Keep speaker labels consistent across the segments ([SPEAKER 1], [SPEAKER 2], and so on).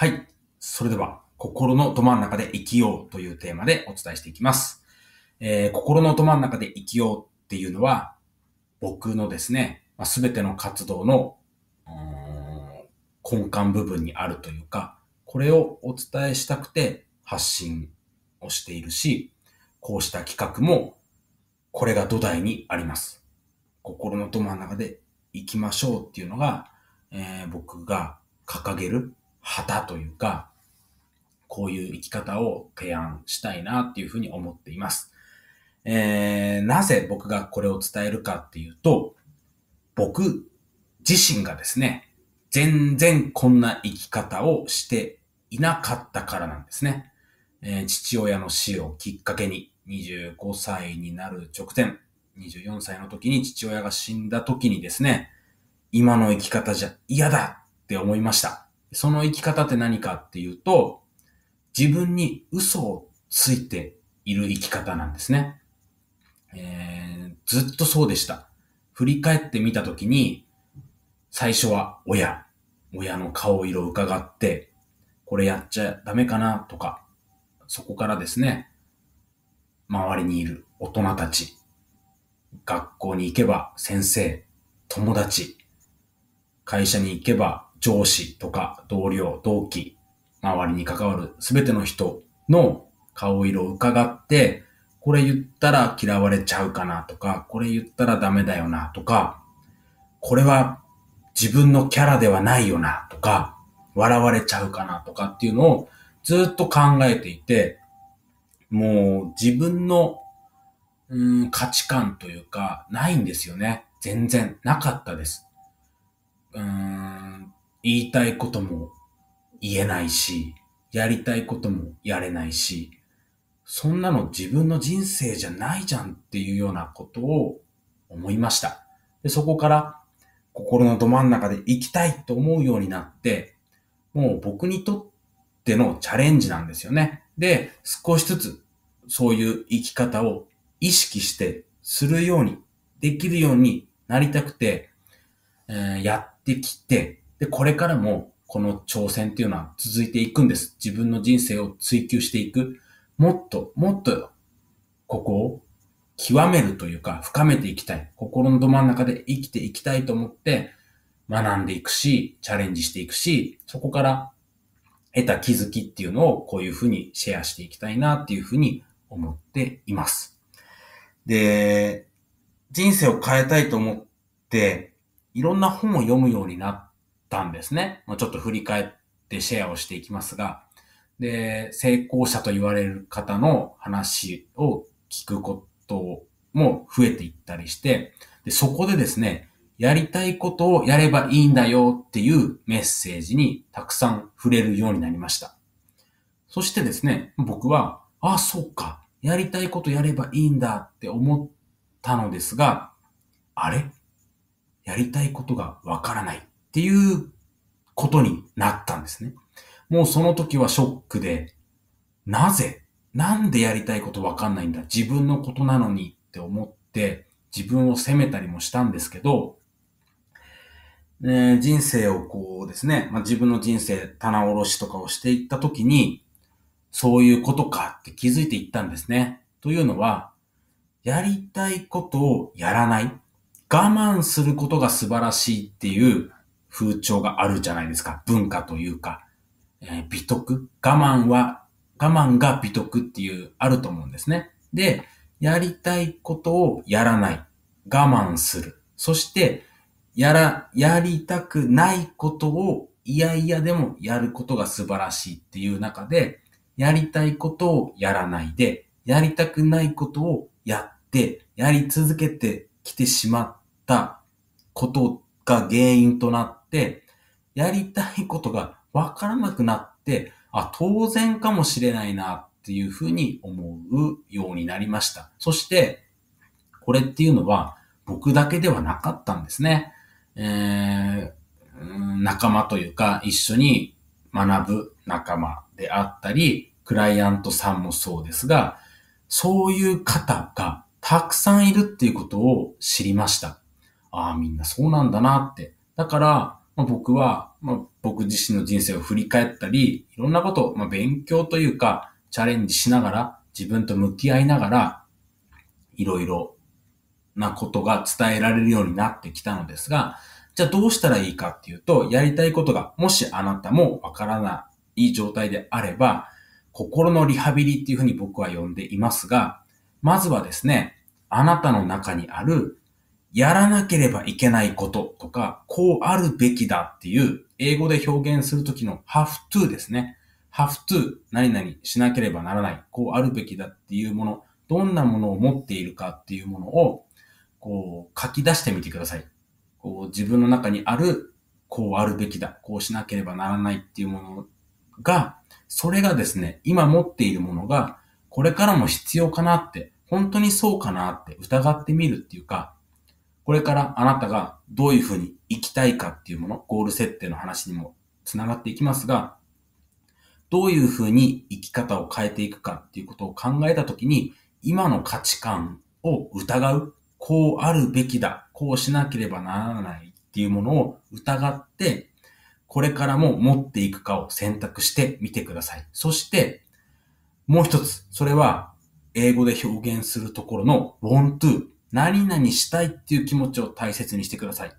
[SPEAKER 1] はい。それでは、心のど真ん中で生きようというテーマでお伝えしていきます。えー、心のど真ん中で生きようっていうのは、僕のですね、すべ、ての活動の根幹部分にあるというか、これをお伝えしたくて発信をしているし、こうした企画もこれが土台にあります。心のど真ん中で生きましょうっていうのが、えー、僕が掲げる旗というか、こういう生き方を提案したいなっていうふうに思っています。えー、なぜ僕がこれを伝えるかっていうと、僕自身がですね、全然こんな生き方をしていなかったからなんですね。えー、父親の死をきっかけに25歳になる直前、24歳の時に父親が死んだ時にですね、今の生き方じゃ嫌だって思いました。その生き方って何かっていうと、自分に嘘をついている生き方なんですね。えー、ずっとそうでした。振り返ってみたときに、最初は親、親の顔色を伺って、これやっちゃダメかなとか、そこからですね、周りにいる大人たち、学校に行けば先生、友達、会社に行けば上司とか同僚、同期、周りに関わるすべての人の顔色を伺って、これ言ったら嫌われちゃうかなとか、これ言ったらダメだよなとか、これは自分のキャラではないよなとか、笑われちゃうかなとかっていうのをずっと考えていて、もう自分のうん価値観というか、ないんですよね。全然なかったです。うん言いたいことも言えないし、やりたいこともやれないし、そんなの自分の人生じゃないじゃんっていうようなことを思いました。でそこから心のど真ん中で生きたいと思うようになって、もう僕にとってのチャレンジなんですよね。で、少しずつそういう生き方を意識してするように、できるようになりたくて、えー、やってきて、で、これからもこの挑戦っていうのは続いていくんです。自分の人生を追求していく。もっと、もっと、ここを極めるというか、深めていきたい。心のど真ん中で生きていきたいと思って、学んでいくし、チャレンジしていくし、そこから得た気づきっていうのをこういうふうにシェアしていきたいなっていうふうに思っています。で、人生を変えたいと思って、いろんな本を読むようになったんですね。ちょっと振り返ってシェアをしていきますが、で、成功者と言われる方の話を聞くことも増えていったりして、でそこでですね、やりたいことをやればいいんだよっていうメッセージにたくさん触れるようになりました。そしてですね、僕は、ああ、そうか、やりたいことやればいいんだって思ったのですが、あれ？やりたいことがわからない。っていうことになったんですね。もうその時はショックで、なぜなんでやりたいことわかんないんだ？自分のことなのにって思って自分を責めたりもしたんですけど、ね、人生をこうですね、まあ、自分の人生棚卸しとかをしていった時に、そういうことかって気づいていったんですね。というのは、やりたいことをやらない。我慢することが素晴らしいっていう風潮があるじゃないですか。文化というか、えー、美徳。我慢は、我慢が美徳っていう、あると思うんですね。で、やりたいことをやらない。我慢する。そして、やら、やりたくないことをいやいやでもやることが素晴らしいっていう中で、やりたいことをやらないで、やりたくないことをやって、やり続けてきてしまったことが原因となって、やりたいことがわからなくなって、あ、当然かもしれないなっていうふうに思うようになりました。そして、これっていうのは僕だけではなかったんですね。えー、仲間というか一緒に学ぶ仲間であったり、クライアントさんもそうですが、そういう方がたくさんいるっていうことを知りました。ああ、みんなそうなんだなって。だから、まあ、僕はまあ、僕自身の人生を振り返ったり、いろんなことを、まあ、勉強というか、チャレンジしながら、自分と向き合いながら、いろいろなことが伝えられるようになってきたのですが、じゃあどうしたらいいかっていうと、やりたいことが、もしあなたもわからない状態であれば、心のリハビリっていうふうに僕は呼んでいますが、まずはですね、あなたの中にある、やらなければいけないこととか、こうあるべきだっていう、英語で表現するときの have to ですね。have to 何々しなければならない、こうあるべきだっていうもの、どんなものを持っているかっていうものを、こう書き出してみてください。こう自分の中にある、こうあるべきだ、こうしなければならないっていうものが、それがですね、今持っているものが、これからも必要かなって、本当にそうかなって疑ってみるっていうか、これからあなたがどういうふうに生きたいかっていうもの、ゴール設定の話にも繋がっていきますが、どういうふうに生き方を変えていくかっていうことを考えたときに、今の価値観を疑う、こうあるべきだ、こうしなければならないっていうものを疑って、これからも持っていくかを選択してみてください。そして、もう一つ、それは、英語で表現するところの want to、何々したいっていう気持ちを大切にしてください。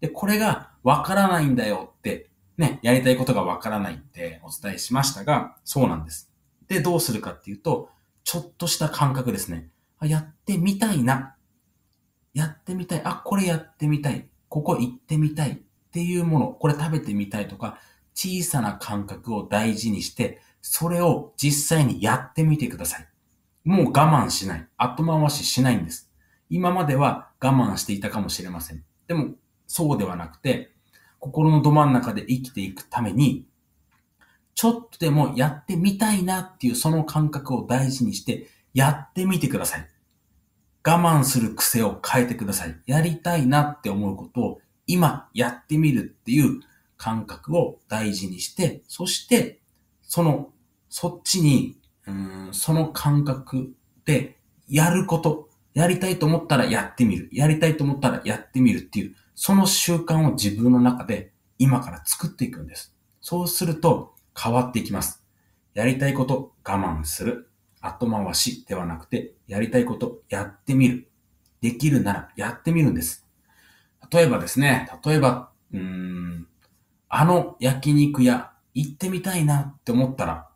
[SPEAKER 1] で、これがわからないんだよって、ね、やりたいことがわからないってお伝えしましたが、そうなんです。で、どうするかっていうと、ちょっとした感覚ですね。あやってみたいな。やってみたい。あ、これやってみたい。ここ行ってみたい。っていうもの、これ食べてみたいとか、小さな感覚を大事にして、それを実際にやってみてください。もう我慢しない。後回ししないんです。今までは我慢していたかもしれません。でも、そうではなくて、心のど真ん中で生きていくために、ちょっとでもやってみたいなっていうその感覚を大事にして、やってみてください。我慢する癖を変えてください。やりたいなって思うことを今やってみるっていう感覚を大事にして、そして、その、そっちに、うん、その感覚でやること、やりたいと思ったらやってみる。やりたいと思ったらやってみるっていう、その習慣を自分の中で今から作っていくんです。そうすると変わっていきます。やりたいこと我慢する。後回しではなくて、やりたいことやってみる。できるならやってみるんです。例えばですね、例えば、うーん、あの焼肉屋行ってみたいなって思ったら、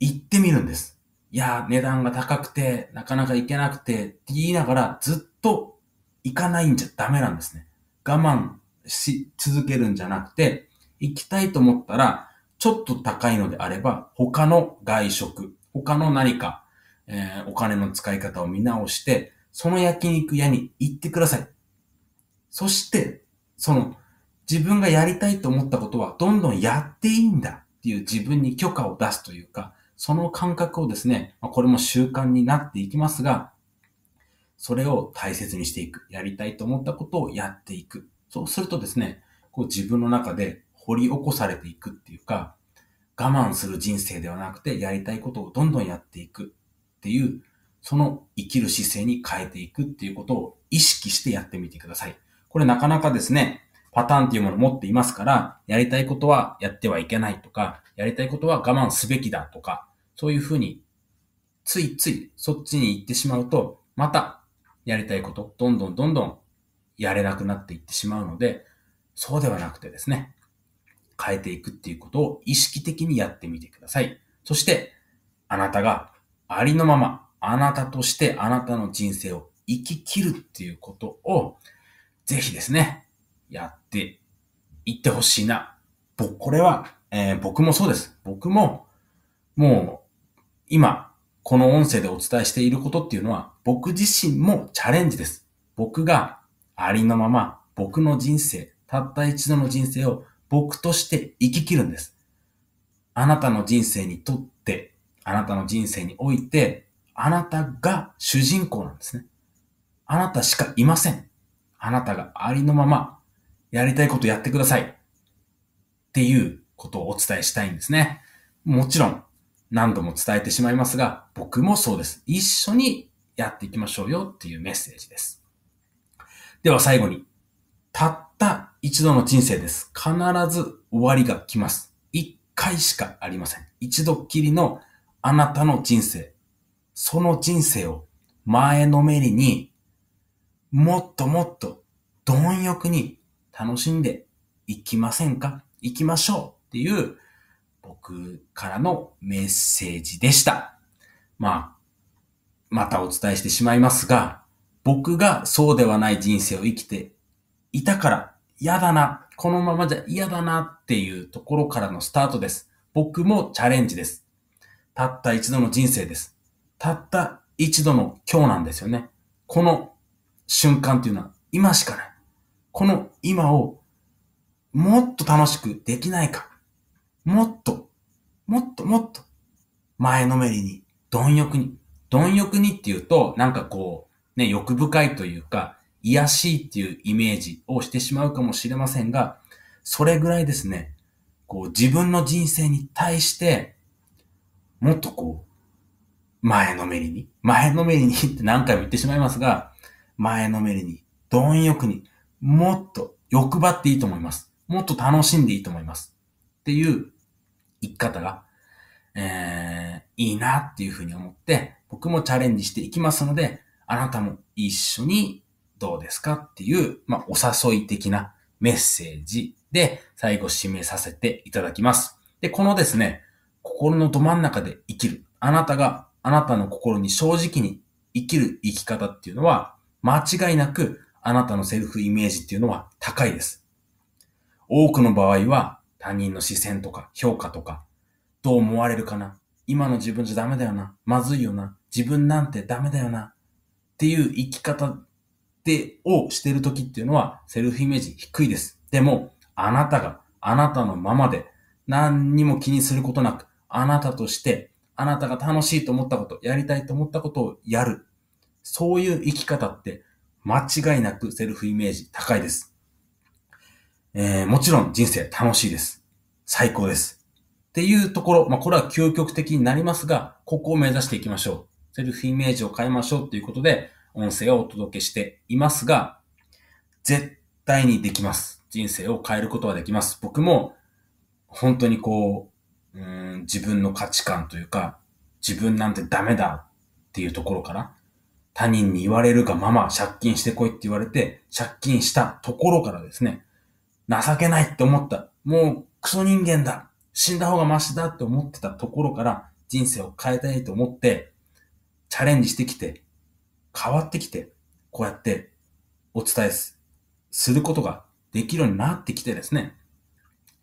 [SPEAKER 1] 行ってみるんです。いや、値段が高くて、なかなか行けなくてって言いながらずっと行かないんじゃダメなんですね。我慢し続けるんじゃなくて、行きたいと思ったら、ちょっと高いのであれば、他の外食、他の何か、えー、お金の使い方を見直して、その焼肉屋に行ってください。そして、その、自分がやりたいと思ったことは、どんどんやっていいんだっていう自分に許可を出すというか、その感覚をですね、これも習慣になっていきますが、それを大切にしていく。やりたいと思ったことをやっていく。そうするとですね、こう自分の中で掘り起こされていくっていうか、我慢する人生ではなくて、やりたいことをどんどんやっていくっていう、その生きる姿勢に変えていくっていうことを意識してやってみてください。これなかなかですね、パターンっていうものを持っていますから、やりたいことはやってはいけないとか、やりたいことは我慢すべきだとか、そういうふうに、ついついそっちに行ってしまうと、またやりたいこと、どんどんどんどんやれなくなっていってしまうので、そうではなくてですね、変えていくっていうことを意識的にやってみてください。そして、あなたがありのまま、あなたとしてあなたの人生を生き切るっていうことをぜひですね、やっていってほしいな。僕、これは、えー、僕もそうです。僕も、もう、今、この音声でお伝えしていることっていうのは、僕自身もチャレンジです。僕がありのまま、僕の人生、たった一度の人生を僕として生き切るんです。あなたの人生にとって、あなたの人生において、あなたが主人公なんですね。あなたしかいません。あなたがありのままやりたいことやってください。っていうことをお伝えしたいんですね。もちろん何度も伝えてしまいますが、僕もそうです。一緒にやっていきましょうよっていうメッセージです。では最後に、たった一度の人生です。必ず終わりが来ます。一回しかありません。一度きりのあなたの人生。その人生を前のめりにもっともっと貪欲に楽しんでいきませんか？行きましょうっていう僕からのメッセージでした。まあ、またお伝えしてしまいますが、僕がそうではない人生を生きていたから嫌だな、このままじゃ嫌だなっていうところからのスタートです。僕もチャレンジです。たった一度の人生です。たった一度の今日なんですよね。この瞬間っていうのは今しかない。この今をもっと楽しくできないか。もっと、もっともっと前のめりに、貪欲に。貪欲にっていうと、なんかこう、ね、欲深いというか、癒しいっていうイメージをしてしまうかもしれませんが、それぐらいですね、こう自分の人生に対して、もっとこう、前のめりに、前のめりに って何回も言ってしまいますが、前のめりに、貪欲に、もっと欲張っていいと思います。もっと楽しんでいいと思います。っていう生き方が、えー、いいなっていうふうに思って、僕もチャレンジしていきますので、あなたも一緒にどうですかっていう、まあ、お誘い的なメッセージで最後締めさせていただきます。で、このですね、心のど真ん中で生きる。あなたがあなたの心に正直に生きる生き方っていうのは、間違いなくあなたのセルフイメージっていうのは高いです。多くの場合は他人の視線とか評価とか、どう思われるかな？今の自分じゃダメだよな？まずいよな？自分なんてダメだよな？っていう生き方で、をしてる時っていうのは、セルフイメージ低いです。でも、あなたが、あなたのままで、何にも気にすることなく、あなたとして、あなたが楽しいと思ったこと、やりたいと思ったことをやる。そういう生き方って、間違いなくセルフイメージ高いです。えー、もちろん人生楽しいです。最高です。っていうところ、まあ、これは究極的になりますが、ここを目指していきましょう。セルフイメージを変えましょうということで、音声をお届けしていますが、絶対にできます。人生を変えることはできます。僕も、本当にこう、うん自分の価値観というか、自分なんてダメだっていうところから、他人に言われるがまま借金してこいって言われて、借金したところからですね、情けないって思った。もうクソ人間だ。死んだ方がマシだって思ってたところから人生を変えたいと思って、チャレンジしてきて、変わってきて、こうやってお伝えすることができるようになってきてですね、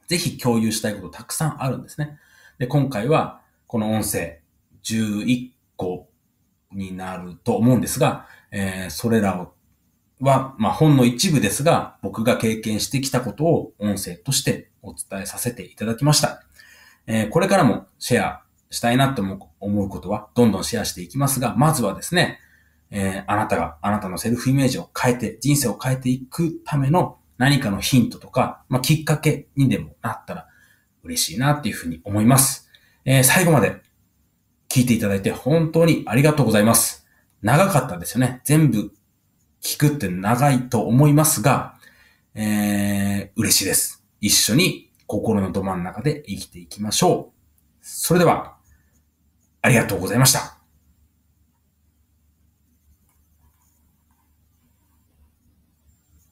[SPEAKER 1] ぜひ共有したいことたくさんあるんですね。で、今回はこの音声11個になると思うんですが、えー、それらをは、まあ、本の一部ですが、僕が経験してきたことを音声としてお伝えさせていただきました。えー、これからもシェアしたいなと思うことは、どんどんシェアしていきますが、まずはですね、えー、あなたがあなたのセルフイメージを変えて、人生を変えていくための何かのヒントとか、まあ、きっかけにでもなったら嬉しいなっていうふうに思います。えー、最後まで聞いていただいて本当にありがとうございます。長かったですよね。全部聞くって長いと思いますが、えー、嬉しいです。一緒に心のど真ん中で生きていきましょう。それでは、ありがとうございました。